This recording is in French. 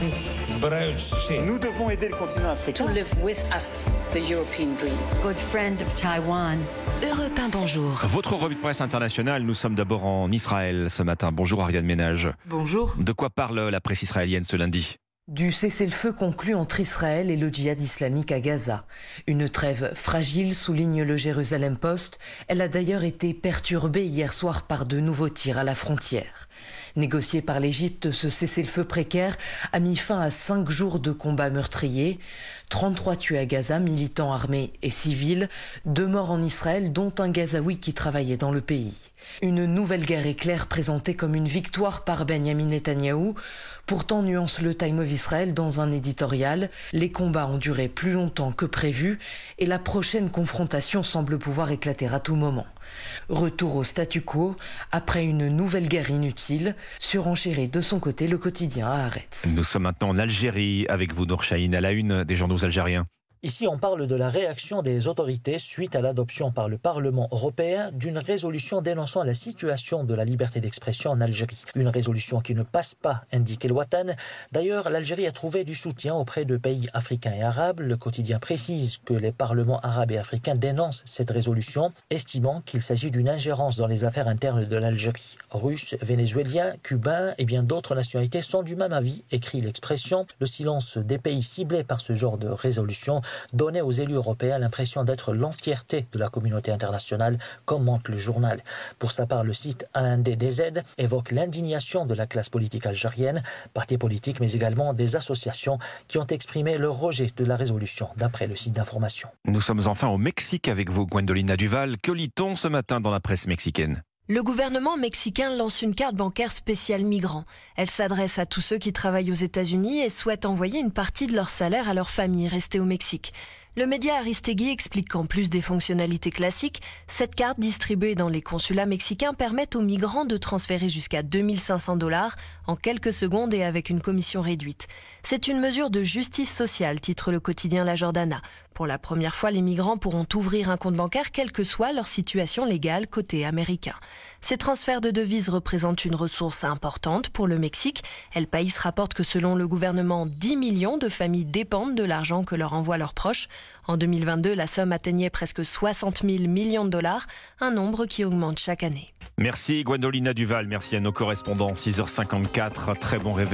Nous devons aider le continent africain. To live with us the European dream. Good friend of Taiwan. Europe 1, bonjour. Votre revue de presse internationale, nous sommes d'abord en Israël ce matin. Bonjour Ariane Ménage. Bonjour. De quoi parle la presse israélienne ce lundi? Du cessez-le-feu conclu entre Israël et le djihad islamique à Gaza. Une trêve fragile, souligne le Jérusalem Post. Elle a d'ailleurs été perturbée hier soir par de nouveaux tirs à la frontière. Négocié par l'Égypte, ce cessez-le-feu précaire a mis fin à cinq jours de combats meurtriers. 33 tués à Gaza, militants armés et civils, deux morts en Israël, dont un Gazaoui qui travaillait dans le pays. Une nouvelle guerre éclair présentée comme une victoire par Benjamin Netanyahou. Pourtant, nuance le Time of Israel dans un éditorial, les combats ont duré plus longtemps que prévu et la prochaine confrontation semble pouvoir éclater à tout moment. Retour au statu quo après une nouvelle guerre inutile, surenchéri de son côté le quotidien à Haaretz. Nous sommes maintenant en Algérie avec vous, Nour à la une des journaux algériens. Ici, on parle de la réaction des autorités suite à l'adoption par le Parlement européen d'une résolution dénonçant la situation de la liberté d'expression en Algérie. Une résolution qui ne passe pas, indique El Watan. D'ailleurs, l'Algérie a trouvé du soutien auprès de pays africains et arabes. Le quotidien précise que les parlements arabes et africains dénoncent cette résolution, estimant qu'il s'agit d'une ingérence dans les affaires internes de l'Algérie. Russes, vénézuéliens, cubains et bien d'autres nationalités sont du même avis, écrit l'expression. Le silence des pays ciblés par ce genre de résolution donnait aux élus européens l'impression d'être l'entièreté de la communauté internationale, commente le journal. Pour sa part, le site ANDDZ évoque l'indignation de la classe politique algérienne, partis politiques, mais également des associations qui ont exprimé leur rejet de la résolution, d'après le site d'information. Nous sommes enfin au Mexique avec vous, Gwendolina Duval. Que lit-on ce matin dans la presse mexicaine? Le gouvernement mexicain lance une carte bancaire spéciale migrants. Elle s'adresse à tous ceux qui travaillent aux États-Unis et souhaitent envoyer une partie de leur salaire à leur famille restée au Mexique. Le média Aristegui explique qu'en plus des fonctionnalités classiques, cette carte distribuée dans les consulats mexicains permet aux migrants de transférer jusqu'à 2500 dollars en quelques secondes et avec une commission réduite. C'est une mesure de justice sociale, titre le quotidien La Jordana. Pour la première fois, les migrants pourront ouvrir un compte bancaire quelle que soit leur situation légale côté américain. Ces transferts de devises représentent une ressource importante pour le Mexique. El País rapporte que selon le gouvernement, 10 millions de familles dépendent de l'argent que leur envoient leurs proches. En 2022, la somme atteignait presque 60 000 millions de dollars, un nombre qui augmente chaque année. Merci Gwendolina Duval, merci à nos correspondants. 6h54, très bon réveil.